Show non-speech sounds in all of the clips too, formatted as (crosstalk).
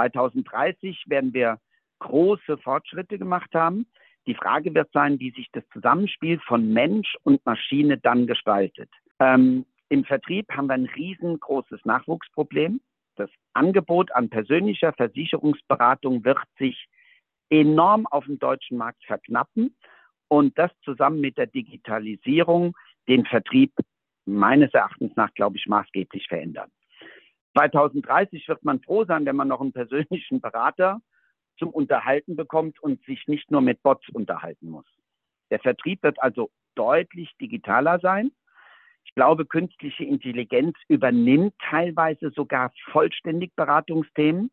2030 werden wir große Fortschritte gemacht haben. Die Frage wird sein, wie sich das Zusammenspiel von Mensch und Maschine dann gestaltet. Ähm, Im Vertrieb haben wir ein riesengroßes Nachwuchsproblem. Das Angebot an persönlicher Versicherungsberatung wird sich enorm auf dem deutschen Markt verknappen und das zusammen mit der Digitalisierung den Vertrieb meines Erachtens nach, glaube ich, maßgeblich verändern. 2030 wird man froh sein, wenn man noch einen persönlichen Berater zum Unterhalten bekommt und sich nicht nur mit Bots unterhalten muss. Der Vertrieb wird also deutlich digitaler sein. Ich glaube, künstliche Intelligenz übernimmt teilweise sogar vollständig Beratungsthemen.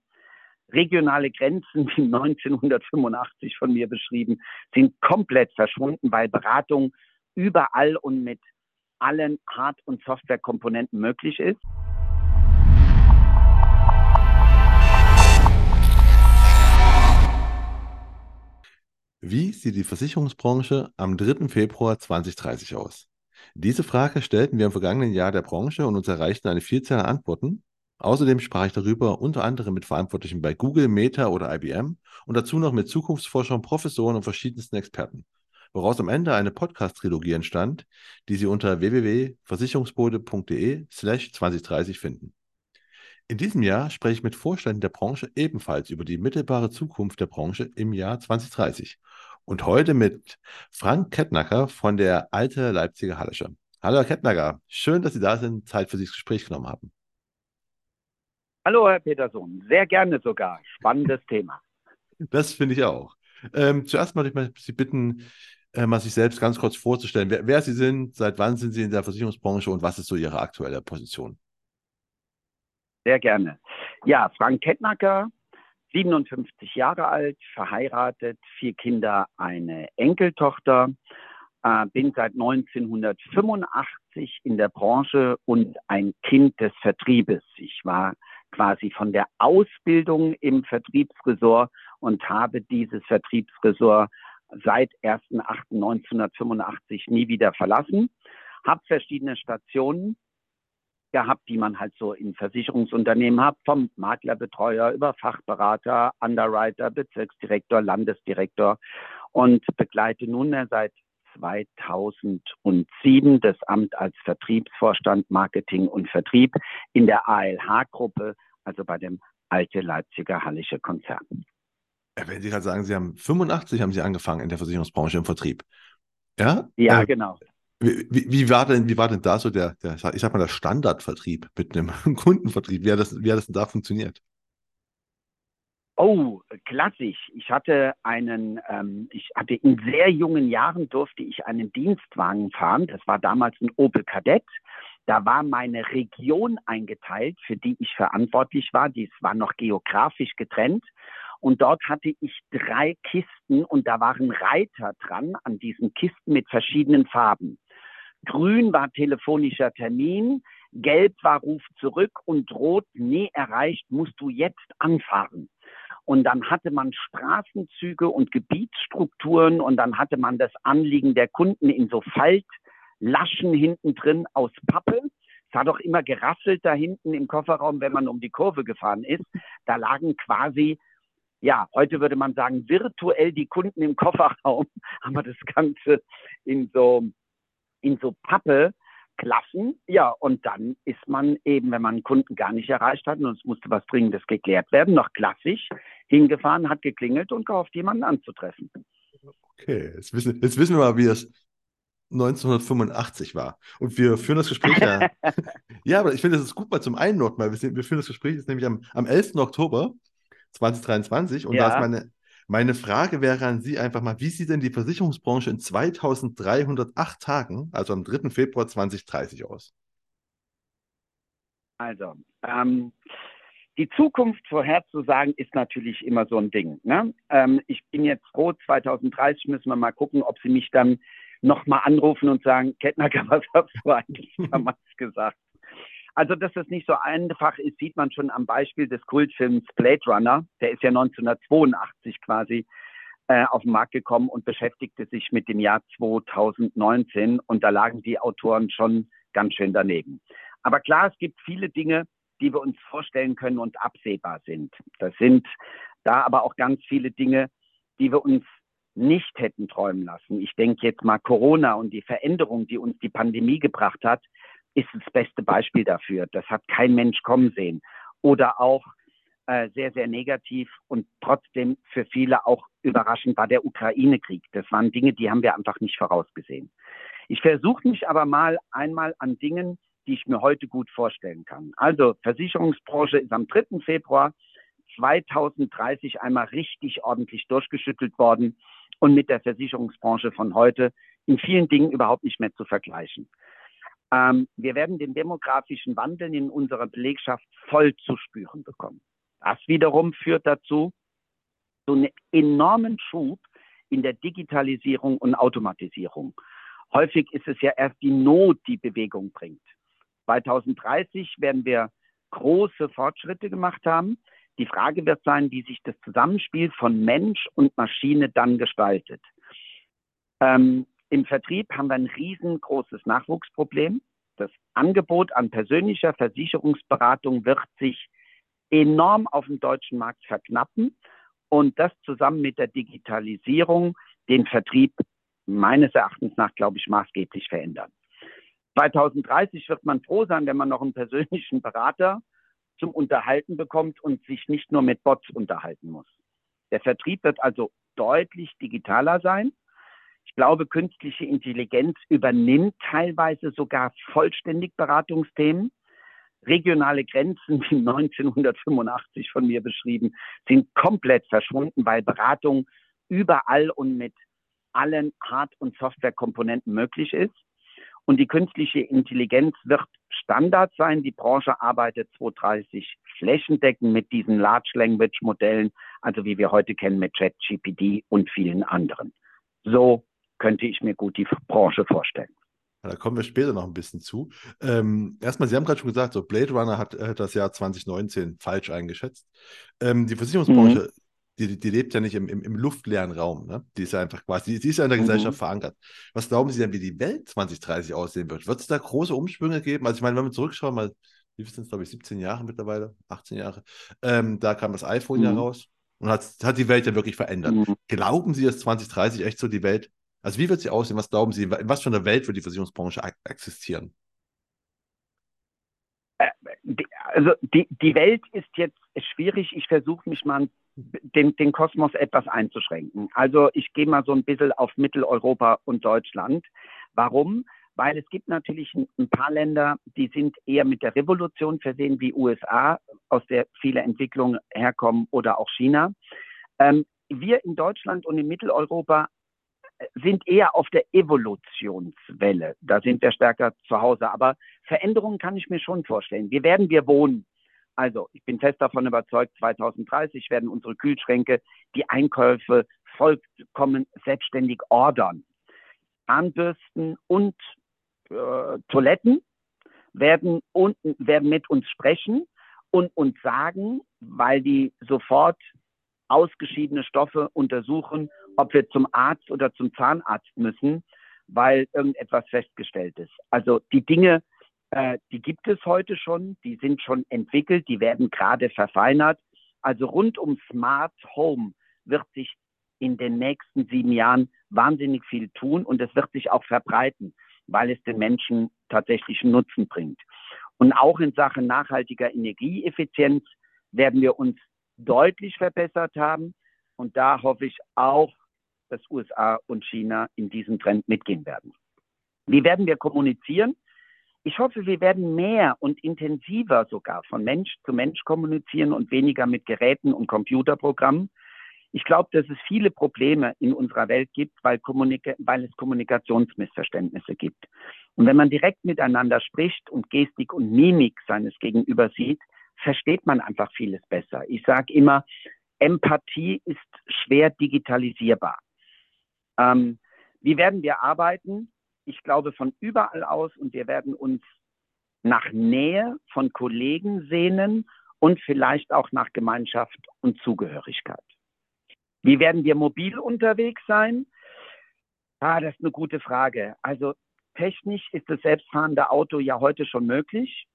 Regionale Grenzen, wie 1985 von mir beschrieben, sind komplett verschwunden, weil Beratung überall und mit allen Hard- und Softwarekomponenten möglich ist. Wie sieht die Versicherungsbranche am 3. Februar 2030 aus? Diese Frage stellten wir im vergangenen Jahr der Branche und uns erreichten eine Vielzahl an Antworten. Außerdem sprach ich darüber unter anderem mit Verantwortlichen bei Google, Meta oder IBM und dazu noch mit Zukunftsforschern, Professoren und verschiedensten Experten woraus am Ende eine Podcast-Trilogie entstand, die Sie unter www.versicherungsbode.de slash 2030 finden. In diesem Jahr spreche ich mit Vorständen der Branche ebenfalls über die mittelbare Zukunft der Branche im Jahr 2030. Und heute mit Frank Kettnacker von der Alte Leipziger Hallische. Hallo Herr Kettnacker, schön, dass Sie da sind, Zeit für Sie das Gespräch genommen haben. Hallo Herr Peterson, sehr gerne sogar. Spannendes (laughs) Thema. Das finde ich auch. Ähm, zuerst mal möchte ich Sie bitten, äh, mal sich selbst ganz kurz vorzustellen, wer, wer, Sie sind, seit wann sind Sie in der Versicherungsbranche und was ist so Ihre aktuelle Position? Sehr gerne. Ja, Frank Kettnacker, 57 Jahre alt, verheiratet, vier Kinder, eine Enkeltochter, äh, bin seit 1985 in der Branche und ein Kind des Vertriebes. Ich war quasi von der Ausbildung im Vertriebsresort und habe dieses Vertriebsresort seit 1.8.1985 nie wieder verlassen, habe verschiedene Stationen gehabt, die man halt so in Versicherungsunternehmen hat, vom Maklerbetreuer über Fachberater, Underwriter, Bezirksdirektor, Landesdirektor und begleite nunmehr seit 2007 das Amt als Vertriebsvorstand Marketing und Vertrieb in der ALH-Gruppe, also bei dem Alte Leipziger Hallische Konzern. Wenn Sie gerade sagen, Sie haben 85 haben Sie angefangen in der Versicherungsbranche im Vertrieb. Ja? Ja, äh, genau. Wie, wie, war denn, wie war denn da so der, der, ich sag mal, der Standardvertrieb mit einem (laughs) Kundenvertrieb? Wie hat das, wie hat das denn da funktioniert? Oh, klassisch. Ich hatte einen, ähm, ich hatte in sehr jungen Jahren durfte ich einen Dienstwagen fahren. Das war damals ein Opel Kadett. Da war meine Region eingeteilt, für die ich verantwortlich war. Dies war noch geografisch getrennt. Und dort hatte ich drei Kisten und da waren Reiter dran an diesen Kisten mit verschiedenen Farben. Grün war telefonischer Termin, gelb war Ruf zurück und rot, nie erreicht, musst du jetzt anfahren. Und dann hatte man Straßenzüge und Gebietsstrukturen und dann hatte man das Anliegen der Kunden in so Faltlaschen hinten drin aus Pappe. Es hat auch immer gerasselt da hinten im Kofferraum, wenn man um die Kurve gefahren ist. Da lagen quasi ja, heute würde man sagen, virtuell die Kunden im Kofferraum, (laughs) haben wir das Ganze in so, in so Pappe Klassen. Ja, und dann ist man eben, wenn man einen Kunden gar nicht erreicht hat und es musste was Dringendes geklärt werden, noch klassisch hingefahren, hat geklingelt und gehofft, jemanden anzutreffen. Okay, jetzt wissen, jetzt wissen wir mal, wie das 1985 war. Und wir führen das Gespräch ja. (laughs) ja, aber ich finde, das ist gut mal zum Einordnen, weil wir, wir führen das Gespräch jetzt nämlich am, am 11. Oktober 2023. Und ja. da ist meine, meine Frage wäre an Sie einfach mal, wie sieht denn die Versicherungsbranche in 2308 Tagen, also am 3. Februar 2030 aus? Also, ähm, die Zukunft vorherzusagen ist natürlich immer so ein Ding. Ne? Ähm, ich bin jetzt froh, 2030 müssen wir mal gucken, ob Sie mich dann nochmal anrufen und sagen, Kettnacker, (laughs) was hast du eigentlich damals gesagt? Also, dass das nicht so einfach ist, sieht man schon am Beispiel des Kultfilms Blade Runner. Der ist ja 1982 quasi äh, auf den Markt gekommen und beschäftigte sich mit dem Jahr 2019. Und da lagen die Autoren schon ganz schön daneben. Aber klar, es gibt viele Dinge, die wir uns vorstellen können und absehbar sind. Das sind da aber auch ganz viele Dinge, die wir uns nicht hätten träumen lassen. Ich denke jetzt mal Corona und die Veränderung, die uns die Pandemie gebracht hat, ist das beste Beispiel dafür. Das hat kein Mensch kommen sehen. Oder auch äh, sehr, sehr negativ und trotzdem für viele auch überraschend war der Ukraine-Krieg. Das waren Dinge, die haben wir einfach nicht vorausgesehen. Ich versuche mich aber mal einmal an Dingen, die ich mir heute gut vorstellen kann. Also Versicherungsbranche ist am 3. Februar 2030 einmal richtig ordentlich durchgeschüttelt worden und mit der Versicherungsbranche von heute in vielen Dingen überhaupt nicht mehr zu vergleichen. Ähm, wir werden den demografischen Wandel in unserer Belegschaft voll zu spüren bekommen. Das wiederum führt dazu, so einen enormen Schub in der Digitalisierung und Automatisierung. Häufig ist es ja erst die Not, die Bewegung bringt. 2030 werden wir große Fortschritte gemacht haben. Die Frage wird sein, wie sich das Zusammenspiel von Mensch und Maschine dann gestaltet. Ähm, Im Vertrieb haben wir ein riesengroßes Nachwuchsproblem. Das Angebot an persönlicher Versicherungsberatung wird sich enorm auf dem deutschen Markt verknappen und das zusammen mit der Digitalisierung den Vertrieb meines Erachtens nach, glaube ich, maßgeblich verändern. 2030 wird man froh sein, wenn man noch einen persönlichen Berater zum Unterhalten bekommt und sich nicht nur mit Bots unterhalten muss. Der Vertrieb wird also deutlich digitaler sein. Ich glaube, künstliche Intelligenz übernimmt teilweise sogar vollständig Beratungsthemen. Regionale Grenzen, wie 1985 von mir beschrieben, sind komplett verschwunden, weil Beratung überall und mit allen Hard- und Softwarekomponenten möglich ist. Und die künstliche Intelligenz wird Standard sein. Die Branche arbeitet 2030 flächendeckend mit diesen Large Language Modellen, also wie wir heute kennen mit ChatGPT und vielen anderen. So könnte ich mir gut die Branche vorstellen. Da kommen wir später noch ein bisschen zu. Ähm, erstmal, Sie haben gerade schon gesagt, so Blade Runner hat äh, das Jahr 2019 falsch eingeschätzt. Ähm, die Versicherungsbranche, mhm. die, die lebt ja nicht im, im, im luftleeren Raum. Ne? Die ist ja einfach quasi, die ist ja in der mhm. Gesellschaft verankert. Was glauben Sie denn, wie die Welt 2030 aussehen wird? Wird es da große Umschwünge geben? Also ich meine, wenn wir zurückschauen, mal, wie sind es, glaube ich, 17 Jahre mittlerweile, 18 Jahre, ähm, da kam das iPhone mhm. ja raus und hat, hat die Welt ja wirklich verändert. Mhm. Glauben Sie, dass 2030 echt so die Welt also wie wird sie aussehen? Was glauben Sie? In was für einer Welt wird die Versicherungsbranche existieren? Äh, also die, die Welt ist jetzt schwierig. Ich versuche mich mal den, den Kosmos etwas einzuschränken. Also ich gehe mal so ein bisschen auf Mitteleuropa und Deutschland. Warum? Weil es gibt natürlich ein, paar Länder, die sind eher mit der Revolution versehen, wie USA, aus der viele Entwicklungen herkommen, oder auch China. Ähm, wir in Deutschland und in Mitteleuropa sind eher auf der Evolutionswelle. Da sind wir stärker zu Hause. Aber Veränderungen kann ich mir schon vorstellen. Wie werden wir wohnen? Also, ich bin fest davon überzeugt, 2030 werden unsere Kühlschränke die Einkäufe vollkommen selbstständig ordern. Zahnbürsten und äh, Toiletten werden, und, werden mit uns sprechen und uns sagen, weil die sofort ausgeschiedene Stoffe untersuchen ob wir zum Arzt oder zum Zahnarzt müssen, weil irgendetwas festgestellt ist. Also die Dinge, äh, die gibt es heute schon, die sind schon entwickelt, die werden gerade verfeinert. Also rund um Smart Home wird sich in den nächsten sieben Jahren wahnsinnig viel tun und es wird sich auch verbreiten, weil es den Menschen tatsächlich Nutzen bringt. Und auch in Sachen nachhaltiger Energieeffizienz werden wir uns deutlich verbessert haben. Und da hoffe ich auch, dass USA und China in diesem Trend mitgehen werden. Wie werden wir kommunizieren? Ich hoffe, wir werden mehr und intensiver sogar von Mensch zu Mensch kommunizieren und weniger mit Geräten und Computerprogrammen. Ich glaube, dass es viele Probleme in unserer Welt gibt, weil, weil, es Kommunikationsmissverständnisse gibt. Und wenn man direkt miteinander spricht und Gestik und Mimik seines Gegenüber sieht, versteht man einfach vieles besser. Ich sage immer, Empathie ist schwer digitalisierbar. Ähm, wie werden wir arbeiten? Ich glaube von überall aus und wir werden uns nach Nähe von Kollegen sehnen und vielleicht auch nach Gemeinschaft und Zugehörigkeit. Wie werden wir mobil unterwegs sein? Ah, das ist eine gute Frage. Also technisch ist das selbstfahrende Auto ja heute schon möglich.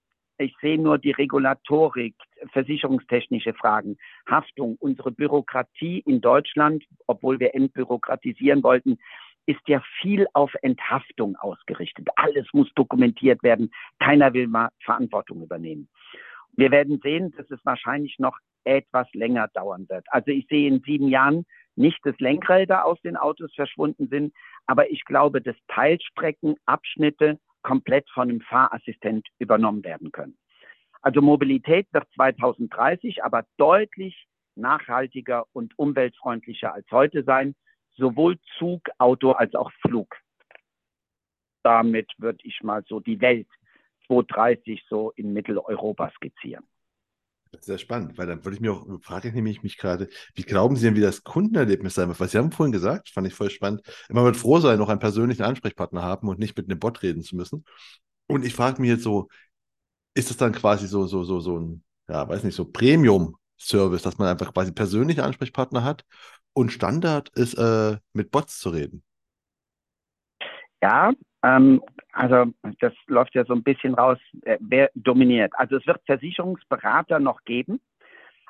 Ich sehe nur die Regulatorik, versicherungstechnische Fragen, Haftung, unsere Bürokratie in Deutschland, obwohl wir entbürokratisieren wollten, ist ja viel auf Enthaftung ausgerichtet. Alles muss dokumentiert werden. Keiner will mal Verantwortung übernehmen. Wir werden sehen, dass es wahrscheinlich noch etwas länger dauern wird. Also ich sehe in sieben Jahren nicht, dass Lenkräder aus den Autos verschwunden sind, aber ich glaube, dass Teilstrecken, Abschnitte komplett von einem Fahrassistent übernommen werden können. Also Mobilität wird 2030 aber deutlich nachhaltiger und umweltfreundlicher als heute sein, sowohl Zug, Auto als auch Flug. Damit würde ich mal so die Welt 2030 so in Mitteleuropa skizzieren. Sehr spannend, weil dann würde ich mir auch, frage ich nämlich mich gerade, wie glauben Sie denn, wie das Kundenerlebnis sein wird? Was Sie haben vorhin gesagt, fand ich voll spannend. Man wird froh sein, noch einen persönlichen Ansprechpartner haben und nicht mit einem Bot reden zu müssen. Und ich frage mich jetzt so, ist das dann quasi so, so, so, so ein, ja, weiß nicht, so Premium-Service, dass man einfach quasi persönliche Ansprechpartner hat und Standard ist, äh, mit Bots zu reden? Ja, ähm, also das läuft ja so ein bisschen raus, äh, wer dominiert. Also es wird Versicherungsberater noch geben,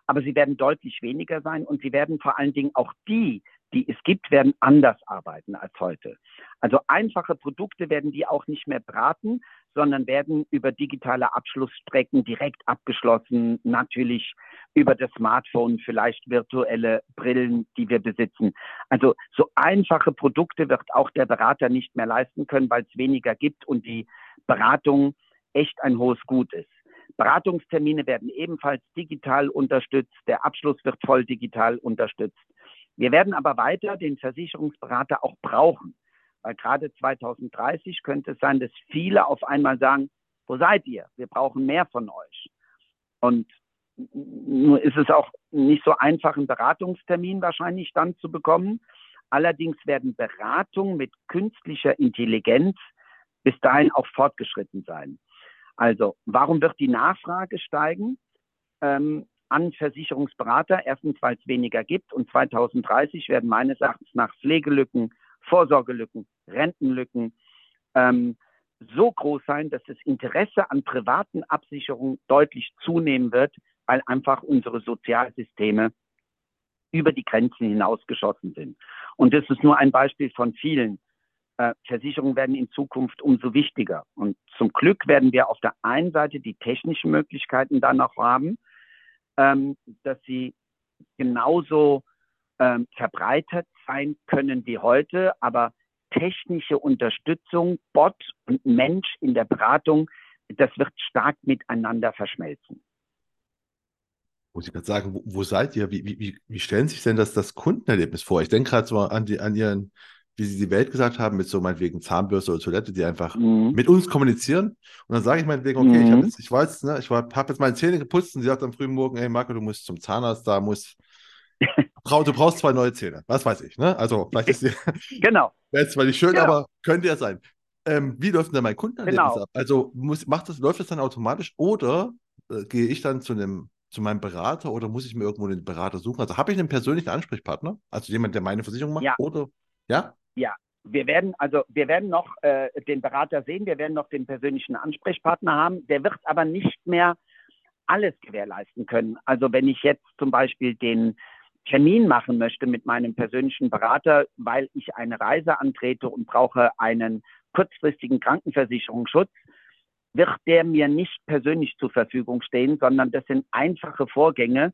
aber sie werden deutlich weniger sein und sie werden vor allen Dingen auch die, die es gibt, werden anders arbeiten als heute. Also einfache Produkte werden die auch nicht mehr beraten, sondern werden über digitale Abschlussstrecken direkt abgeschlossen, natürlich über das Smartphone, vielleicht virtuelle Brillen, die wir besitzen. Also so einfache Produkte wird auch der Berater nicht mehr leisten können, weil es weniger gibt und die Beratung echt ein hohes Gut ist. Beratungstermine werden ebenfalls digital unterstützt, der Abschluss wird voll digital unterstützt. Wir werden aber weiter den Versicherungsberater auch brauchen. Weil gerade 2030 könnte es sein, dass viele auf einmal sagen, wo seid ihr? Wir brauchen mehr von euch. Und nur ist es auch nicht so einfach, einen Beratungstermin wahrscheinlich dann zu bekommen. Allerdings werden Beratungen mit künstlicher Intelligenz bis dahin auch fortgeschritten sein. Also, warum wird die Nachfrage steigen ähm, an Versicherungsberater? Erstens, weil es weniger gibt und 2030 werden meines Erachtens nach Pflegelücken, Vorsorgelücken, Rentenlücken ähm, so groß sein, dass das Interesse an privaten Absicherungen deutlich zunehmen wird, weil einfach unsere Sozialsysteme über die Grenzen hinausgeschossen sind. Und das ist nur ein Beispiel von vielen. Äh, Versicherungen werden in Zukunft umso wichtiger. Und zum Glück werden wir auf der einen Seite die technischen Möglichkeiten dann noch haben, ähm, dass sie genauso ähm, verbreitet sein können wie heute, aber technische Unterstützung, Bot und Mensch in der Beratung, das wird stark miteinander verschmelzen. Muss ich gerade sagen, wo, wo, seid ihr? Wie, wie, wie stellen Sie sich denn das, das Kundenerlebnis vor? Ich denke gerade so an, die, an Ihren, wie Sie die Welt gesagt haben, mit so meinetwegen Zahnbürste oder Toilette, die einfach mhm. mit uns kommunizieren. Und dann sage ich meinetwegen, okay, mhm. ich, hab jetzt, ich weiß, ne, ich habe jetzt meine Zähne geputzt und sie sagt am frühen Morgen, hey Marco, du musst zum Zahnarzt, da muss du brauchst zwei neue Zähne. Was weiß ich, ne? Also, vielleicht ist die. (laughs) genau. Wäre zwar nicht schön, genau. aber könnte ja sein. Ähm, wie läuft denn mein Kundenerlebnis genau. ab? Also, muss, macht das, läuft das dann automatisch oder äh, gehe ich dann zu einem zu meinem Berater oder muss ich mir irgendwo einen Berater suchen? Also habe ich einen persönlichen Ansprechpartner? Also jemand, der meine Versicherung macht? Ja. Oder? Ja? Ja. Wir werden, also wir werden noch äh, den Berater sehen, wir werden noch den persönlichen Ansprechpartner haben. Der wird aber nicht mehr alles gewährleisten können. Also wenn ich jetzt zum Beispiel den Termin machen möchte mit meinem persönlichen Berater, weil ich eine Reise antrete und brauche einen kurzfristigen Krankenversicherungsschutz, wird der mir nicht persönlich zur Verfügung stehen, sondern das sind einfache Vorgänge,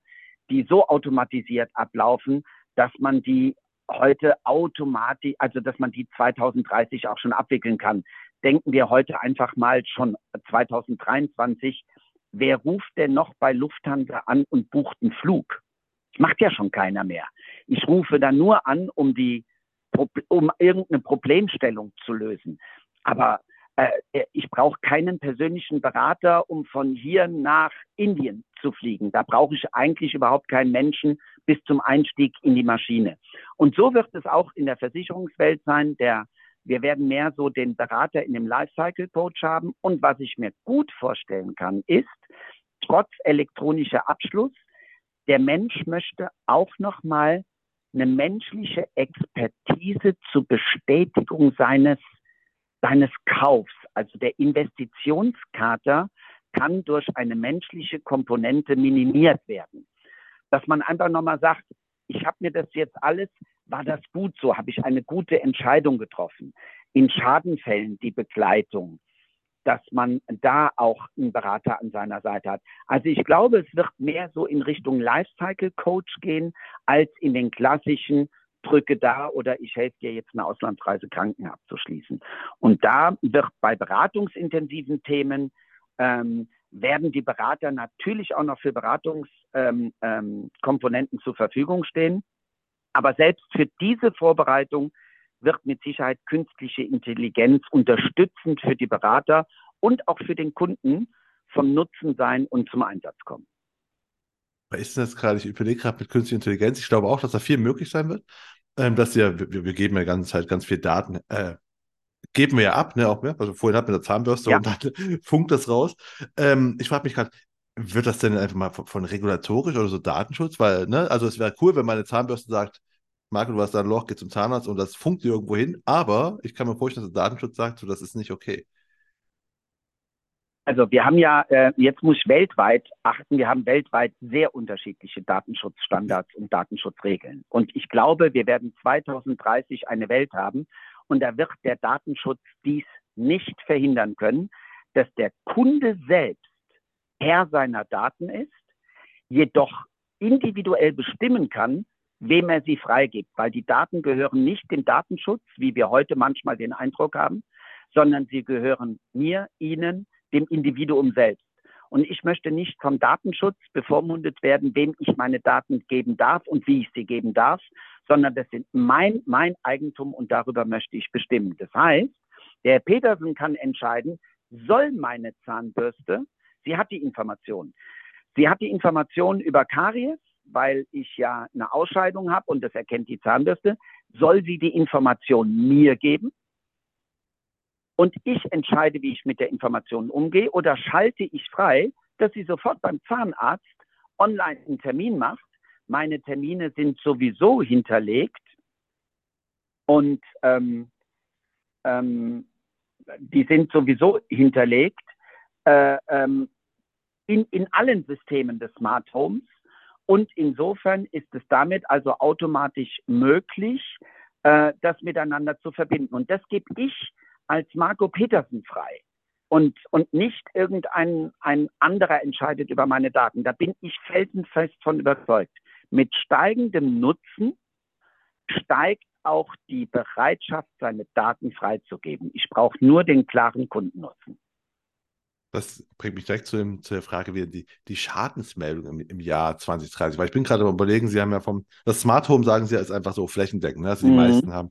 die so automatisiert ablaufen, dass man die heute automatisch, also dass man die 2030 auch schon abwickeln kann. Denken wir heute einfach mal schon 2023, wer ruft denn noch bei Lufthansa an und bucht einen Flug? Macht ja schon keiner mehr. Ich rufe dann nur an, um die, um irgendeine Problemstellung zu lösen. Aber äh, ich brauche keinen persönlichen Berater, um von hier nach Indien zu fliegen. Da brauche ich eigentlich überhaupt keinen Menschen bis zum Einstieg in die Maschine. Und so wird es auch in der Versicherungswelt sein. Der, wir werden mehr so den Berater in dem Lifecycle Coach haben. Und was ich mir gut vorstellen kann, ist, trotz elektronischer Abschluss der Mensch möchte auch noch mal eine menschliche Expertise zur Bestätigung seines, seines Kaufs. Also der Investitionskater kann durch eine menschliche Komponente minimiert werden. Dass man einfach nochmal sagt, ich habe mir das jetzt alles, war das gut so, habe ich eine gute Entscheidung getroffen. In Schadenfällen die Begleitung, dass man da auch einen Berater an seiner Seite hat. Also ich glaube, es wird mehr so in Richtung Lifecycle Coach gehen, als in den klassischen drücke da oder ich helfe dir jetzt eine Auslandsreise Kranken abzuschließen. Und da wird bei beratungsintensiven Themen ähm, werden die Berater natürlich auch noch für Beratungskomponenten ähm, ähm, zur Verfügung stehen. Aber selbst für diese Vorbereitung wird mit Sicherheit künstliche Intelligenz unterstützend für die Berater und auch für den Kunden vom Nutzen sein und zum Einsatz kommen. Was ist denn das gerade? Ich überlege gerade mit künstlicher Intelligenz. Ich glaube auch, dass da viel möglich sein wird. Ähm, dass ja, wir, wir, geben ja die ganze Zeit ganz viel Daten, äh, geben wir ja ab, ne, auch mehr. Also vorhin hatten wir eine Zahnbürste ja. und dann (laughs) funkt das raus. Ähm, ich frage mich gerade, wird das denn einfach mal von, von, regulatorisch oder so Datenschutz? Weil, ne, also es wäre cool, wenn meine Zahnbürste sagt, Marco, du hast da ein Loch, geh zum Zahnarzt und das funkt irgendwo hin. Aber ich kann mir vorstellen, dass der Datenschutz sagt, so, das ist nicht okay. Also wir haben ja, äh, jetzt muss ich weltweit achten, wir haben weltweit sehr unterschiedliche Datenschutzstandards und Datenschutzregeln. Und ich glaube, wir werden 2030 eine Welt haben und da wird der Datenschutz dies nicht verhindern können, dass der Kunde selbst Herr seiner Daten ist, jedoch individuell bestimmen kann, wem er sie freigibt, weil die Daten gehören nicht dem Datenschutz, wie wir heute manchmal den Eindruck haben, sondern sie gehören mir, Ihnen, dem Individuum selbst. Und ich möchte nicht vom Datenschutz bevormundet werden, wem ich meine Daten geben darf und wie ich sie geben darf, sondern das sind mein, mein Eigentum und darüber möchte ich bestimmen. Das heißt, der Herr Petersen kann entscheiden, soll meine Zahnbürste, sie hat die Information. Sie hat die Information über Karies, weil ich ja eine Ausscheidung habe und das erkennt die Zahnbürste, soll sie die Information mir geben? Und ich entscheide, wie ich mit der Information umgehe oder schalte ich frei, dass sie sofort beim Zahnarzt online einen Termin macht. Meine Termine sind sowieso hinterlegt. Und ähm, ähm, die sind sowieso hinterlegt äh, ähm, in, in allen Systemen des Smart Homes und insofern ist es damit also automatisch möglich, äh, das miteinander zu verbinden. Und das gebe ich als Marco Petersen frei. Und, und nicht irgendein ein anderer entscheidet über meine Daten. Da bin ich felsenfest von überzeugt. Mit steigendem Nutzen steigt auch die Bereitschaft, seine Daten freizugeben. Ich brauche nur den klaren Kundennutzen. Das bringt mich direkt zu, dem, zu der Frage wieder die, die Schadensmeldung im, im, Jahr 2030. Weil ich bin gerade am überlegen, Sie haben ja vom, das Smart Home sagen Sie ja ist einfach so flächendeckend, ne, dass die mhm. meisten haben.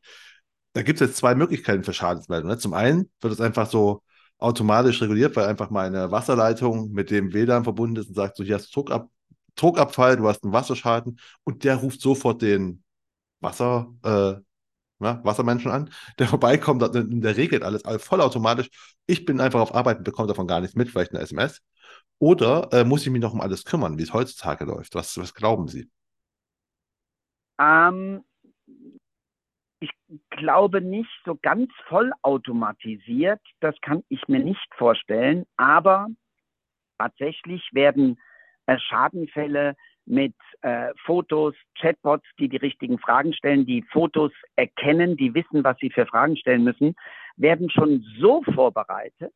Da gibt es jetzt zwei Möglichkeiten für Schadensmeldungen. Ne? Zum einen wird es einfach so automatisch reguliert, weil einfach mal eine Wasserleitung mit dem WLAN verbunden ist und sagt so, hier hast du Druckab Druckabfall, du hast einen Wasserschaden und der ruft sofort den Wasser, äh, ja, Wassermenschen an, der vorbeikommt, der Regel alles, alles vollautomatisch. Ich bin einfach auf Arbeit und bekomme davon gar nichts mit, vielleicht eine SMS. Oder äh, muss ich mich noch um alles kümmern, wie es heutzutage läuft? Was, was glauben Sie? Ähm, ich glaube nicht so ganz vollautomatisiert, das kann ich mir nicht vorstellen, aber tatsächlich werden äh, Schadenfälle mit äh, Fotos, Chatbots, die die richtigen Fragen stellen, die Fotos erkennen, die wissen, was sie für Fragen stellen müssen, werden schon so vorbereitet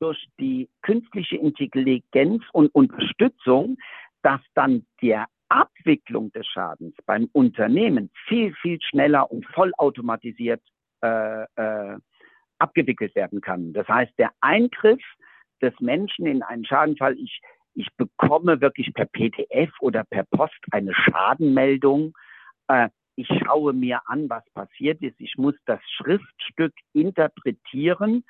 durch die künstliche Intelligenz und Unterstützung, dass dann der Abwicklung des Schadens beim Unternehmen viel, viel schneller und vollautomatisiert äh, äh, abgewickelt werden kann. Das heißt, der Eingriff des Menschen in einen Schadenfall, ich ich bekomme wirklich per PDF oder per Post eine Schadenmeldung. Äh, ich schaue mir an, was passiert ist. Ich muss das Schriftstück interpretieren,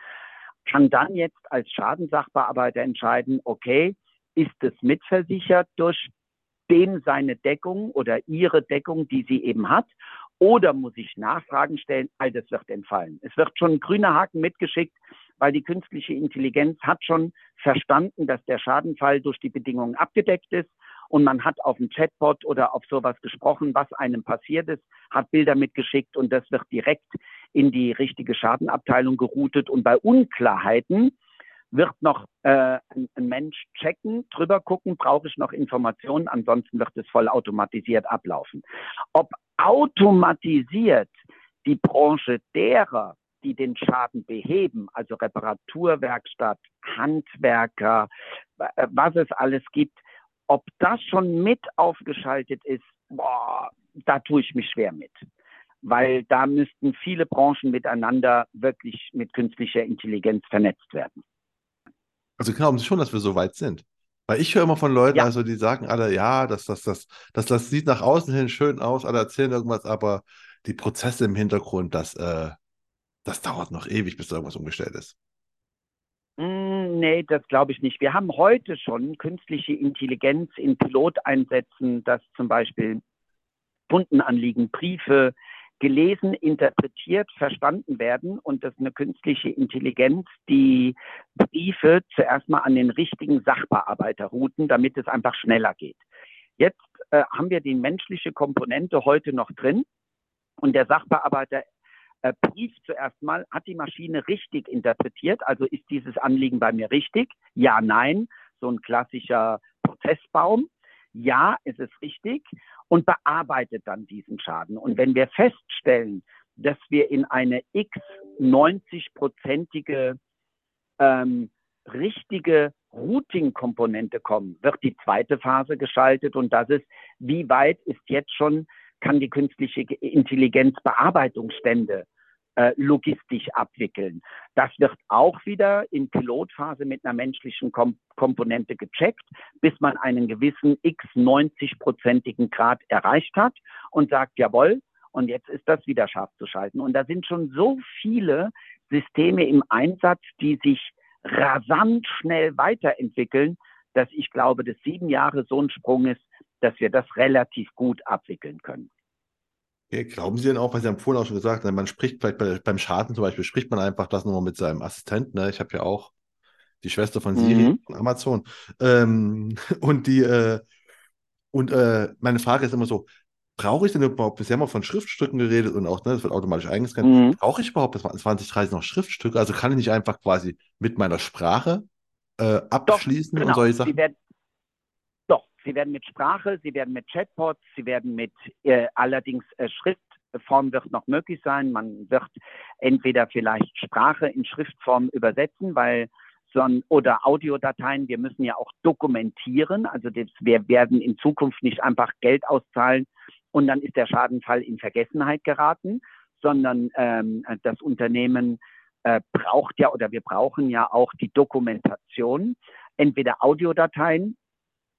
kann dann jetzt als Schadensachbearbeiter entscheiden, okay, ist es mitversichert durch dem seine Deckung oder ihre Deckung, die sie eben hat, oder muss ich Nachfragen stellen? All das wird entfallen. Es wird schon ein grüner Haken mitgeschickt, weil die künstliche Intelligenz hat schon verstanden, dass der Schadenfall durch die Bedingungen abgedeckt ist und man hat auf dem Chatbot oder auf sowas gesprochen, was einem passiert ist, hat Bilder mitgeschickt und das wird direkt in die richtige Schadenabteilung geroutet und bei Unklarheiten wird noch äh, ein, ein Mensch checken, drüber gucken, brauche ich noch Informationen, ansonsten wird es vollautomatisiert ablaufen. Ob automatisiert die Branche derer, die den Schaden beheben, also Reparaturwerkstatt, Handwerker, was es alles gibt, ob das schon mit aufgeschaltet ist, boah, da tue ich mich schwer mit. Weil da müssten viele Branchen miteinander wirklich mit künstlicher Intelligenz vernetzt werden. Also glauben Sie schon, dass wir so weit sind? Weil ich höre immer von Leuten, ja. also die sagen alle, ja, das, das, das, das, das sieht nach außen hin schön aus, alle erzählen irgendwas, aber die Prozesse im Hintergrund, das, äh, das dauert noch ewig, bis da irgendwas umgestellt ist. Mm, nee, das glaube ich nicht. Wir haben heute schon künstliche Intelligenz in Piloteinsätzen, dass zum Beispiel Kundenanliegen, Briefe gelesen, interpretiert, verstanden werden und dass eine künstliche Intelligenz die Briefe zuerst mal an den richtigen Sachbearbeiter routen, damit es einfach schneller geht. Jetzt äh, haben wir die menschliche Komponente heute noch drin und der Sachbearbeiter äh, prüft zuerst mal, hat die Maschine richtig interpretiert, also ist dieses Anliegen bei mir richtig? Ja, nein, so ein klassischer Prozessbaum. Ja, es ist richtig und bearbeitet dann diesen Schaden. Und wenn wir feststellen, dass wir in eine x 90-prozentige ähm, richtige Routing-Komponente kommen, wird die zweite Phase geschaltet und das ist, wie weit ist jetzt schon kann die künstliche Intelligenz Bearbeitungsstände äh, logistisch abwickeln. Das wird auch wieder in Pilotphase mit einer menschlichen Kom Komponente gecheckt, bis man einen gewissen x 90-prozentigen Grad erreicht hat und sagt, jawohl, und jetzt ist das wieder scharf zu schalten. Und da sind schon so viele Systeme im Einsatz, die sich rasant schnell weiterentwickeln, dass ich glaube, dass sieben Jahre so ein Sprung ist, dass wir das relativ gut abwickeln können. Glauben Sie denn auch, was Sie haben vorhin auch schon gesagt, man spricht vielleicht bei, beim Schaden zum Beispiel, spricht man einfach das nochmal mit seinem Assistenten. Ne? Ich habe ja auch die Schwester von Siri mhm. von Amazon. Ähm, (laughs) und die, äh, und äh, meine Frage ist immer so, brauche ich denn überhaupt, bisher mal von Schriftstücken geredet und auch, ne, das wird automatisch eingescannt, mhm. brauche ich überhaupt bis 2030 noch Schriftstücke? Also kann ich nicht einfach quasi mit meiner Sprache äh, abschließen Doch, genau. und solche Sachen? Sie werden, Sie werden mit Sprache, Sie werden mit Chatbots, Sie werden mit äh, allerdings äh, Schriftform wird noch möglich sein. Man wird entweder vielleicht Sprache in Schriftform übersetzen, weil oder Audiodateien, wir müssen ja auch dokumentieren. Also das, wir werden in Zukunft nicht einfach Geld auszahlen und dann ist der Schadenfall in Vergessenheit geraten, sondern ähm, das Unternehmen äh, braucht ja oder wir brauchen ja auch die Dokumentation, entweder Audiodateien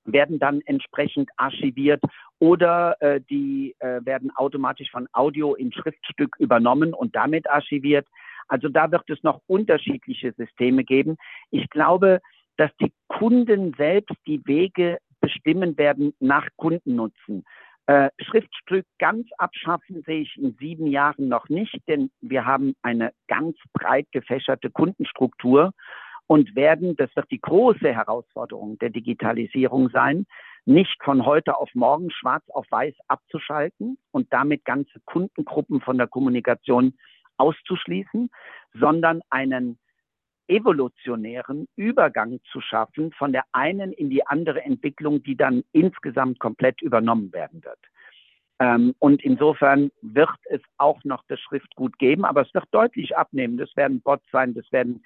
werden dann entsprechend archiviert oder äh, die äh, werden automatisch von Audio in Schriftstück übernommen und damit archiviert. Also da wird es noch unterschiedliche Systeme geben. Ich glaube, dass die Kunden selbst die Wege bestimmen werden nach Kundennutzen. Äh, Schriftstück ganz abschaffen sehe ich in sieben Jahren noch nicht, denn wir haben eine ganz breit gefächerte Kundenstruktur und werden, das wird die große Herausforderung der Digitalisierung sein, nicht von heute auf morgen schwarz auf weiß abzuschalten und damit ganze Kundengruppen von der Kommunikation auszuschließen, sondern einen evolutionären Übergang zu schaffen von der einen in die andere Entwicklung, die dann insgesamt komplett übernommen werden wird. Ähm, und insofern wird es auch noch das Schriftgut geben, aber es wird deutlich abnehmen. Das werden Bots sein, das werden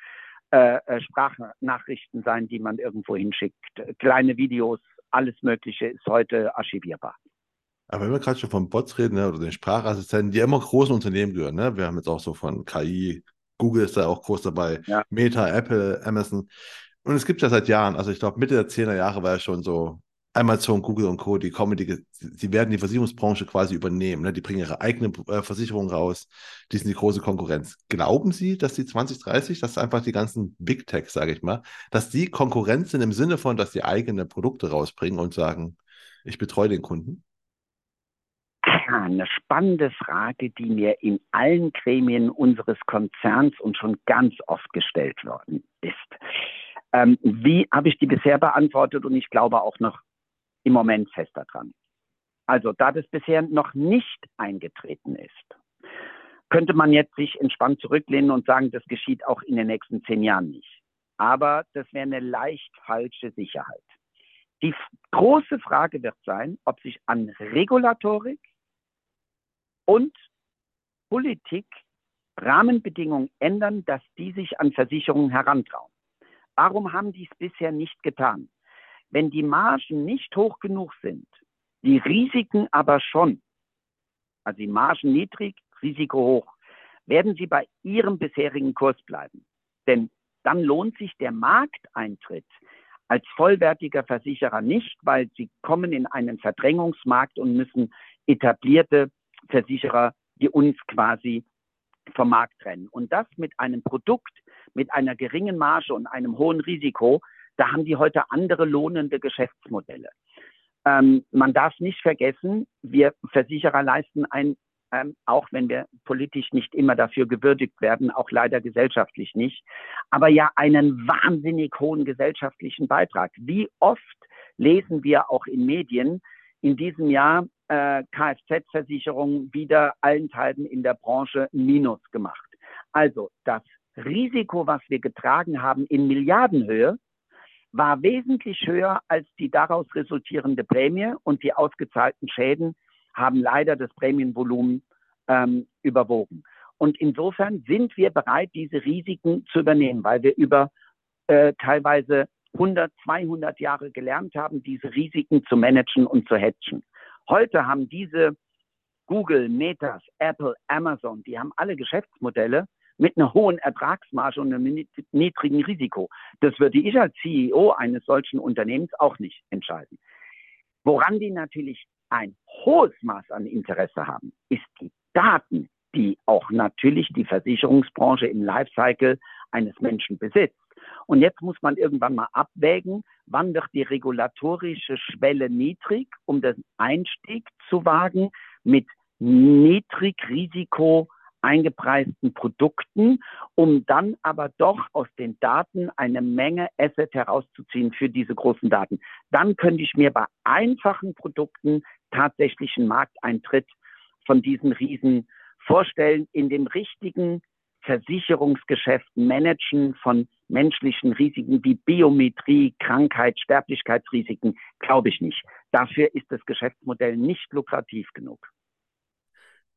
äh, äh, Sprachnachrichten sein, die man irgendwo hinschickt. Kleine Videos, alles Mögliche ist heute archivierbar. Aber wenn wir gerade schon von Bots reden ne, oder den Sprachassistenten, die immer großen Unternehmen gehören, ne? wir haben jetzt auch so von KI, Google ist da auch groß dabei, ja. Meta, Apple, Amazon. Und es gibt ja seit Jahren, also ich glaube Mitte der 10er Jahre war ja schon so Amazon, Google und Co., die kommen, die, die werden die Versicherungsbranche quasi übernehmen. Ne? Die bringen ihre eigene äh, Versicherung raus. Die sind die große Konkurrenz. Glauben Sie, dass die 2030, dass einfach die ganzen Big Tech, sage ich mal, dass die Konkurrenz sind im Sinne von, dass die eigene Produkte rausbringen und sagen, ich betreue den Kunden? eine spannende Frage, die mir in allen Gremien unseres Konzerns und schon ganz oft gestellt worden ist. Ähm, wie habe ich die bisher beantwortet und ich glaube auch noch im Moment fest daran. Also da das bisher noch nicht eingetreten ist, könnte man jetzt sich entspannt zurücklehnen und sagen, das geschieht auch in den nächsten zehn Jahren nicht. aber das wäre eine leicht falsche Sicherheit. Die große Frage wird sein, ob sich an Regulatorik und Politik Rahmenbedingungen ändern, dass die sich an Versicherungen herantrauen. Warum haben die es bisher nicht getan? Wenn die Margen nicht hoch genug sind, die Risiken aber schon, also die Margen niedrig, Risiko hoch, werden sie bei ihrem bisherigen Kurs bleiben. Denn dann lohnt sich der Markteintritt als vollwertiger Versicherer nicht, weil sie kommen in einen Verdrängungsmarkt und müssen etablierte Versicherer, die uns quasi vom Markt trennen. Und das mit einem Produkt, mit einer geringen Marge und einem hohen Risiko, da haben die heute andere lohnende Geschäftsmodelle. Ähm, man darf nicht vergessen, wir Versicherer leisten ein, ähm, auch wenn wir politisch nicht immer dafür gewürdigt werden, auch leider gesellschaftlich nicht, aber ja einen wahnsinnig hohen gesellschaftlichen Beitrag. Wie oft lesen wir auch in Medien, in diesem Jahr äh, Kfz-Versicherung wieder allenthalben in der Branche Minus gemacht. Also das Risiko, was wir getragen haben in Milliardenhöhe, war wesentlich höher als die daraus resultierende Prämie und die ausgezahlten Schäden haben leider das Prämienvolumen ähm, überwogen. Und insofern sind wir bereit, diese Risiken zu übernehmen, weil wir über äh, teilweise 100, 200 Jahre gelernt haben, diese Risiken zu managen und zu hatchen. Heute haben diese Google, Metas, Apple, Amazon, die haben alle Geschäftsmodelle mit einer hohen Ertragsmarge und einem niedrigen Risiko. Das würde ich als CEO eines solchen Unternehmens auch nicht entscheiden. Woran die natürlich ein hohes Maß an Interesse haben, ist die Daten, die auch natürlich die Versicherungsbranche im Lifecycle eines Menschen besitzt. Und jetzt muss man irgendwann mal abwägen, wann wird die regulatorische Schwelle niedrig, um den Einstieg zu wagen mit Niedrigrisiko eingepreisten Produkten, um dann aber doch aus den Daten eine Menge Asset herauszuziehen für diese großen Daten. Dann könnte ich mir bei einfachen Produkten tatsächlichen Markteintritt von diesen Riesen vorstellen, in dem richtigen Versicherungsgeschäft managen von menschlichen Risiken wie Biometrie, Krankheit, Sterblichkeitsrisiken, glaube ich nicht. Dafür ist das Geschäftsmodell nicht lukrativ genug.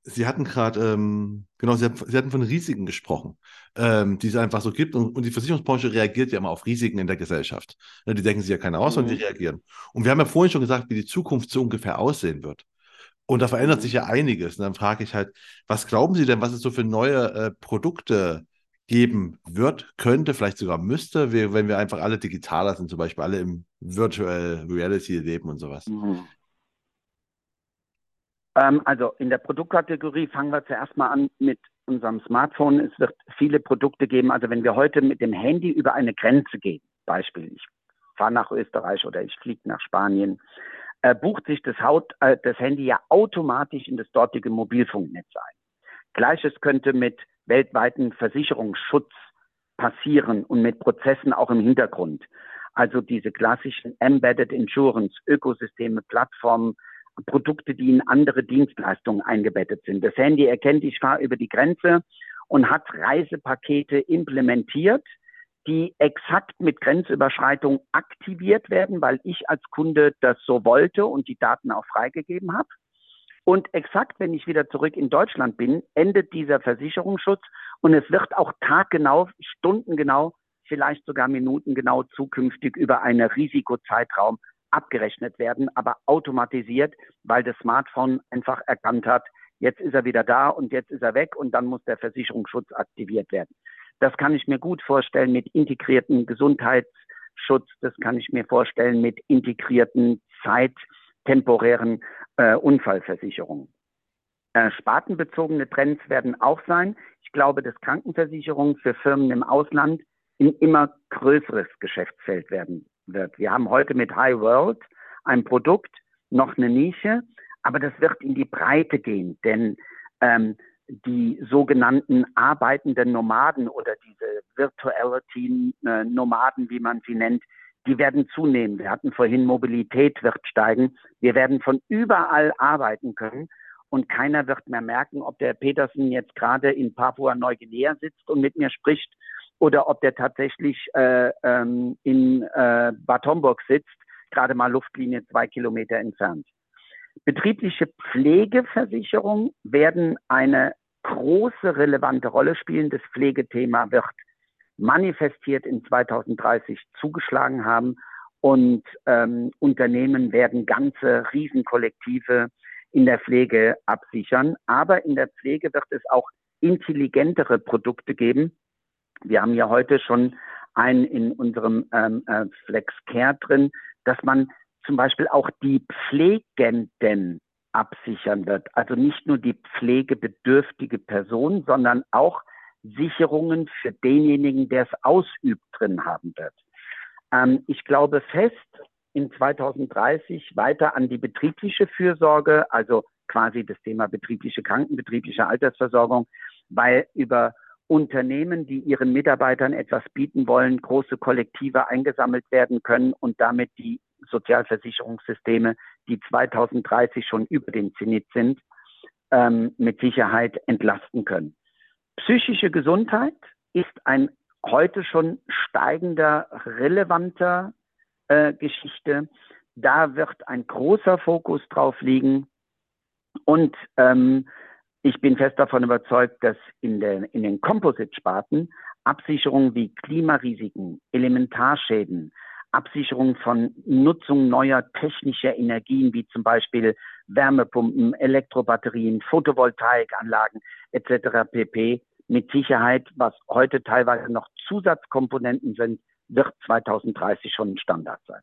Sie hatten gerade, ähm, genau, Sie, Sie, hatten von Risiken gesprochen, ähm, die es einfach so gibt. Und, und, die Versicherungsbranche reagiert ja immer auf Risiken in der Gesellschaft. Ne, die denken sich ja keine aus, mhm. sondern die reagieren. Und wir haben ja vorhin schon gesagt, wie die Zukunft so ungefähr aussehen wird. Und da verändert mhm. sich ja einiges. Und dann frage ich halt, was glauben Sie denn, was es so für neue äh, Produkte geben wird, könnte, vielleicht sogar müsste, wenn wir einfach alle digitaler sind, zum Beispiel alle im Virtual Reality leben und sowas? Mhm. Ähm, also in der Produktkategorie fangen wir zuerst mal an mit unserem Smartphone. Es wird viele Produkte geben. Also wenn wir heute mit dem Handy über eine Grenze gehen, Beispiel, ich fahre nach Österreich oder ich fliege nach Spanien, äh, bucht sich das, Haut, äh, das Handy ja automatisch in das dortige Mobilfunknetz ein. Gleiches könnte mit weltweiten Versicherungsschutz passieren und mit Prozessen auch im Hintergrund. Also diese klassischen Embedded Insurance, Ökosysteme, Plattformen, Produkte, die in andere Dienstleistungen eingebettet sind. Das Handy erkennt, ich fahre über die Grenze und hat Reisepakete implementiert, die exakt mit Grenzüberschreitung aktiviert werden, weil ich als Kunde das so wollte und die Daten auch freigegeben habe. Und exakt, wenn ich wieder zurück in Deutschland bin, endet dieser Versicherungsschutz und es wird auch taggenau, stundengenau, vielleicht sogar minutengenau zukünftig über einen Risikozeitraum abgerechnet werden, aber automatisiert, weil das Smartphone einfach erkannt hat, jetzt ist er wieder da und jetzt ist er weg und dann muss der Versicherungsschutz aktiviert werden. Das kann ich mir gut vorstellen mit integrierten Gesundheitsschutz, das kann ich mir vorstellen mit integrierten zeittemporären äh, Unfallversicherungen. Äh, spartenbezogene Trends werden auch sein. Ich glaube, dass Krankenversicherungen für Firmen im Ausland ein immer größeres Geschäftsfeld werden wird. Wir haben heute mit High World ein Produkt, noch eine Nische, aber das wird in die Breite gehen, denn ähm, die sogenannten arbeitenden Nomaden oder diese Virtuality-Nomaden, wie man sie nennt, die werden zunehmen. Wir hatten vorhin Mobilität wird steigen. Wir werden von überall arbeiten können und keiner wird mehr merken, ob der Petersen jetzt gerade in Papua-Neuguinea sitzt und mit mir spricht oder ob der tatsächlich äh, ähm, in äh, Bad Homburg sitzt, gerade mal Luftlinie zwei Kilometer entfernt. Betriebliche Pflegeversicherungen werden eine große relevante Rolle spielen. Das Pflegethema wird manifestiert in 2030 zugeschlagen haben und ähm, Unternehmen werden ganze Riesenkollektive in der Pflege absichern. Aber in der Pflege wird es auch intelligentere Produkte geben. Wir haben ja heute schon einen in unserem ähm, äh, Flex Care drin, dass man zum Beispiel auch die Pflegenden absichern wird. Also nicht nur die pflegebedürftige Person, sondern auch Sicherungen für denjenigen, der es ausübt, drin haben wird. Ähm, ich glaube fest, in 2030 weiter an die betriebliche Fürsorge, also quasi das Thema betriebliche Kranken, betriebliche Altersversorgung, weil über Unternehmen, die ihren Mitarbeitern etwas bieten wollen, große Kollektive eingesammelt werden können und damit die Sozialversicherungssysteme, die 2030 schon über dem Zenit sind, ähm, mit Sicherheit entlasten können. Psychische Gesundheit ist ein heute schon steigender, relevanter äh, Geschichte. Da wird ein großer Fokus drauf liegen. Und ähm, ich bin fest davon überzeugt, dass in, der, in den Composite-Sparten Absicherungen wie Klimarisiken, Elementarschäden, Absicherung von Nutzung neuer technischer Energien, wie zum Beispiel Wärmepumpen, Elektrobatterien, Photovoltaikanlagen etc. pp. Mit Sicherheit, was heute teilweise noch Zusatzkomponenten sind, wird 2030 schon ein Standard sein.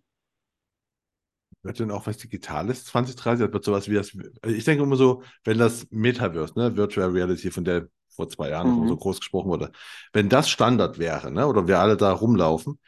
Wird denn auch was Digitales 2030? Wird sowas wie das, ich denke immer so, wenn das Metaverse, ne, Virtual Reality, von der vor zwei Jahren mhm. so groß gesprochen wurde, wenn das Standard wäre, ne, oder wir alle da rumlaufen,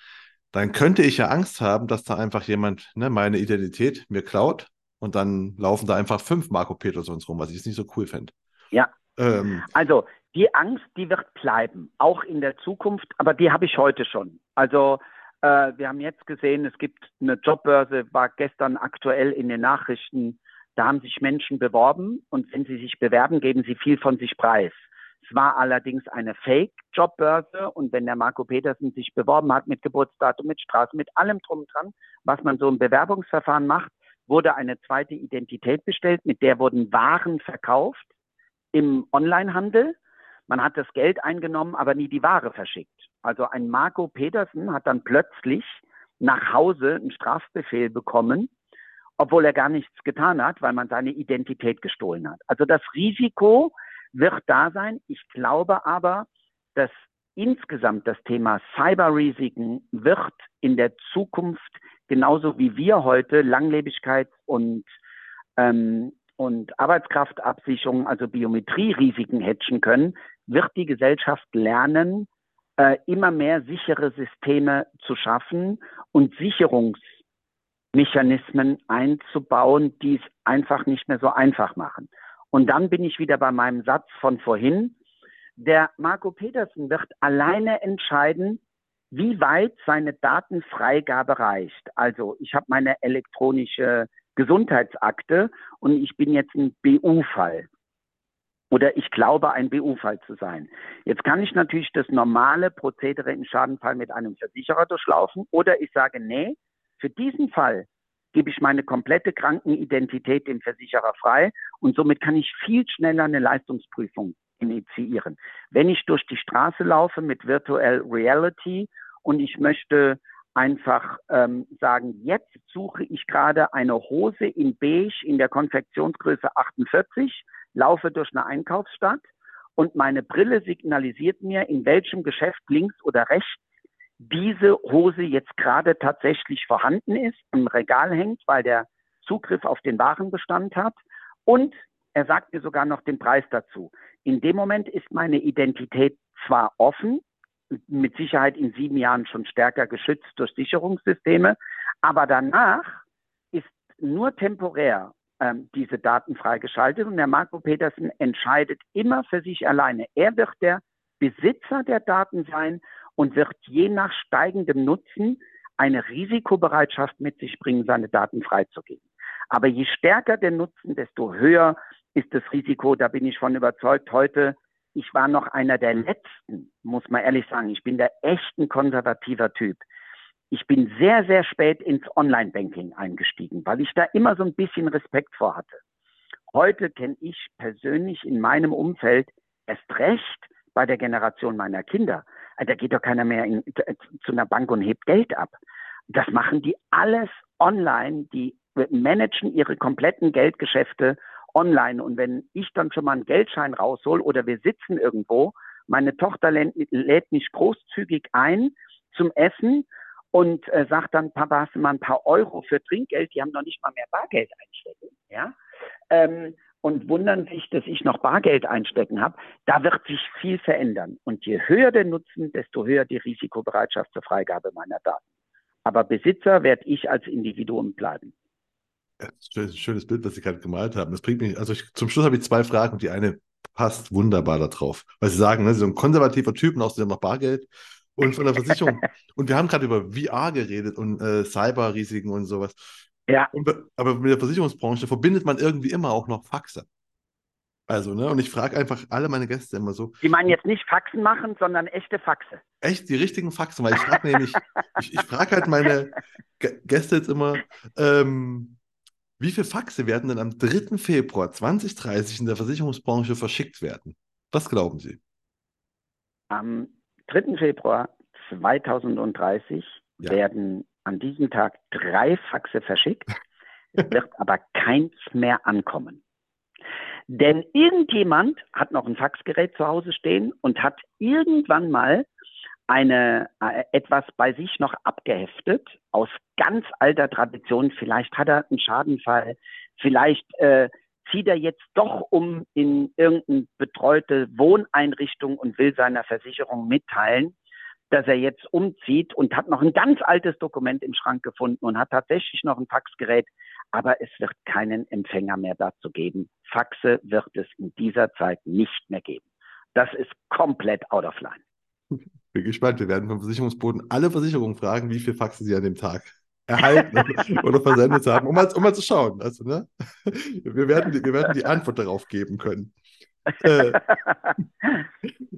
dann könnte ich ja Angst haben, dass da einfach jemand ne, meine Identität mir klaut und dann laufen da einfach fünf Marco Petersons rum, was ich jetzt nicht so cool fände. Ja. Ähm, also die Angst, die wird bleiben, auch in der Zukunft, aber die habe ich heute schon. Also äh, wir haben jetzt gesehen, es gibt eine Jobbörse, war gestern aktuell in den Nachrichten, da haben sich Menschen beworben und wenn sie sich bewerben, geben sie viel von sich preis. Es war allerdings eine Fake-Jobbörse und wenn der Marco Petersen sich beworben hat mit Geburtsdatum, mit Straße, mit allem drum dran, was man so im Bewerbungsverfahren macht, wurde eine zweite Identität bestellt, mit der wurden Waren verkauft im Onlinehandel. Man hat das Geld eingenommen, aber nie die Ware verschickt. Also ein Marco Petersen hat dann plötzlich nach Hause einen Strafbefehl bekommen, obwohl er gar nichts getan hat, weil man seine Identität gestohlen hat. Also das Risiko, wird da sein. Ich glaube aber, dass insgesamt das Thema Cyberrisiken wird in der Zukunft genauso wie wir heute Langlebigkeit und ähm, und Arbeitskraftabsicherung, also Biometrierisiken hatchen können, wird die Gesellschaft lernen, äh, immer mehr sichere Systeme zu schaffen und Sicherungsmechanismen einzubauen, die es einfach nicht mehr so einfach machen. Und dann bin ich wieder bei meinem Satz von vorhin. Der Marco Petersen wird alleine entscheiden, wie weit seine Datenfreigabe reicht. Also ich habe meine elektronische Gesundheitsakte und ich bin jetzt ein BU-Fall. Oder ich glaube, ein BU-Fall zu sein. Jetzt kann ich natürlich das normale Prozedere im Schadenfall mit einem Versicherer durchlaufen oder ich sage, nee, für diesen Fall gebe ich meine komplette Krankenidentität dem Versicherer frei und somit kann ich viel schneller eine Leistungsprüfung initiieren. Wenn ich durch die Straße laufe mit Virtual Reality und ich möchte einfach ähm, sagen, jetzt suche ich gerade eine Hose in beige in der Konfektionsgröße 48, laufe durch eine Einkaufsstadt und meine Brille signalisiert mir, in welchem Geschäft links oder rechts diese Hose jetzt gerade tatsächlich vorhanden ist, im Regal hängt, weil der Zugriff auf den Warenbestand hat. Und er sagt mir sogar noch den Preis dazu. In dem Moment ist meine Identität zwar offen, mit Sicherheit in sieben Jahren schon stärker geschützt durch Sicherungssysteme, aber danach ist nur temporär ähm, diese Daten freigeschaltet und der Marco Petersen entscheidet immer für sich alleine. Er wird der Besitzer der Daten sein und wird je nach steigendem Nutzen eine Risikobereitschaft mit sich bringen, seine Daten freizugeben. Aber je stärker der Nutzen, desto höher ist das Risiko. Da bin ich von überzeugt. Heute ich war noch einer der letzten, muss man ehrlich sagen. Ich bin der echten konservativer Typ. Ich bin sehr, sehr spät ins Online-Banking eingestiegen, weil ich da immer so ein bisschen Respekt vor hatte. Heute kenne ich persönlich in meinem Umfeld erst recht bei der Generation meiner Kinder. Da geht doch keiner mehr in, zu einer Bank und hebt Geld ab. Das machen die alles online. Die managen ihre kompletten Geldgeschäfte online. Und wenn ich dann schon mal einen Geldschein raushol oder wir sitzen irgendwo, meine Tochter lädt mich großzügig ein zum Essen und äh, sagt dann, Papa, hast du mal ein paar Euro für Trinkgeld? Die haben noch nicht mal mehr Bargeld einstecken. Ja? Ähm, und wundern sich, dass ich noch Bargeld einstecken habe. Da wird sich viel verändern. Und je höher der Nutzen, desto höher die Risikobereitschaft zur Freigabe meiner Daten. Aber Besitzer werde ich als Individuum bleiben. Ja, schönes Bild, was Sie gerade gemalt haben. Das bringt mich, also ich, zum Schluss habe ich zwei Fragen die eine passt wunderbar darauf. Weil Sie sagen, ne, Sie sind ein konservativer Typ und außerdem noch Bargeld und von der Versicherung. und wir haben gerade über VR geredet und äh, Cyberrisiken und sowas. Ja. Und, aber mit der Versicherungsbranche verbindet man irgendwie immer auch noch Faxe. Also, ne? Und ich frage einfach alle meine Gäste immer so. Die meinen jetzt nicht Faxen machen, sondern echte Faxe. Echt, die richtigen Faxen, weil ich frage nämlich, ich, ich frage halt meine Gäste jetzt immer, ähm, wie viele Faxe werden denn am 3. Februar 2030 in der Versicherungsbranche verschickt werden? Was glauben Sie? Am 3. Februar 2030 ja. werden an diesem Tag drei Faxe verschickt. Es (laughs) wird aber keins mehr ankommen. Denn irgendjemand hat noch ein Faxgerät zu Hause stehen und hat irgendwann mal eine, äh, etwas bei sich noch abgeheftet aus ganz alter Tradition. Vielleicht hat er einen Schadenfall, vielleicht äh, zieht er jetzt doch um in irgendeine betreute Wohneinrichtung und will seiner Versicherung mitteilen, dass er jetzt umzieht und hat noch ein ganz altes Dokument im Schrank gefunden und hat tatsächlich noch ein Faxgerät, aber es wird keinen Empfänger mehr dazu geben. Faxe wird es in dieser Zeit nicht mehr geben. Das ist komplett out of line. Bin gespannt. Wir werden vom Versicherungsboden alle Versicherungen fragen, wie viel Faxe sie an dem Tag erhalten (laughs) oder versendet haben, um mal, um mal zu schauen. Also, ne? wir, werden, wir werden die Antwort darauf geben können. Äh,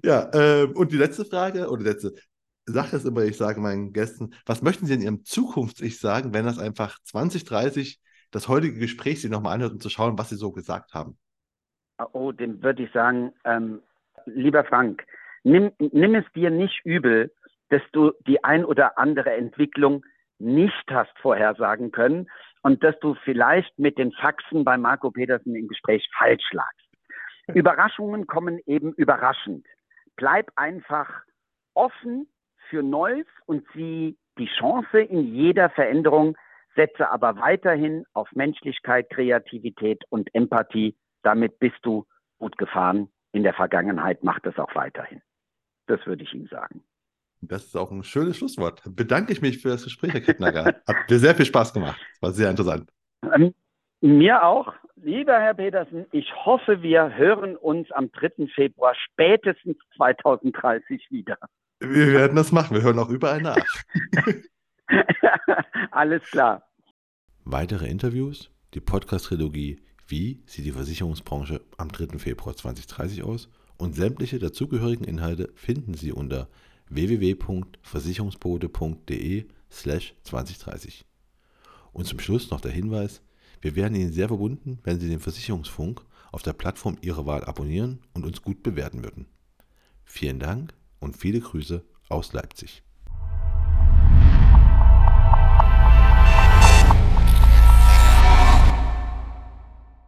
ja, äh, und die letzte Frage, oder die letzte, Sache ist immer, ich sage meinen Gästen, was möchten Sie in Ihrem Zukunfts-Ich sagen, wenn das einfach 2030 das heutige Gespräch Sie nochmal anhört, um zu schauen, was Sie so gesagt haben? Oh, dem würde ich sagen, ähm, lieber Frank, nimm, nimm es dir nicht übel, dass du die ein oder andere Entwicklung nicht hast vorhersagen können und dass du vielleicht mit den Faxen bei Marco Petersen im Gespräch falsch lagst. Überraschungen kommen eben überraschend. Bleib einfach offen für Neues und sieh die Chance in jeder Veränderung, setze aber weiterhin auf Menschlichkeit, Kreativität und Empathie. Damit bist du gut gefahren. In der Vergangenheit macht es auch weiterhin. Das würde ich Ihnen sagen. Das ist auch ein schönes Schlusswort. Bedanke ich mich für das Gespräch, Herr Kettnager. (laughs) Hat mir sehr viel Spaß gemacht. War sehr interessant. Ähm, mir auch. Lieber Herr Petersen, ich hoffe, wir hören uns am 3. Februar spätestens 2030 wieder. Wir werden das machen. Wir hören auch überall nach. (laughs) Alles klar. Weitere Interviews, die Podcast-Trilogie Wie sieht die Versicherungsbranche am 3. Februar 2030 aus und sämtliche dazugehörigen Inhalte finden Sie unter www.versicherungsbode.de slash 2030. Und zum Schluss noch der Hinweis, wir wären Ihnen sehr verbunden, wenn Sie den Versicherungsfunk auf der Plattform Ihrer Wahl abonnieren und uns gut bewerten würden. Vielen Dank und viele Grüße aus Leipzig.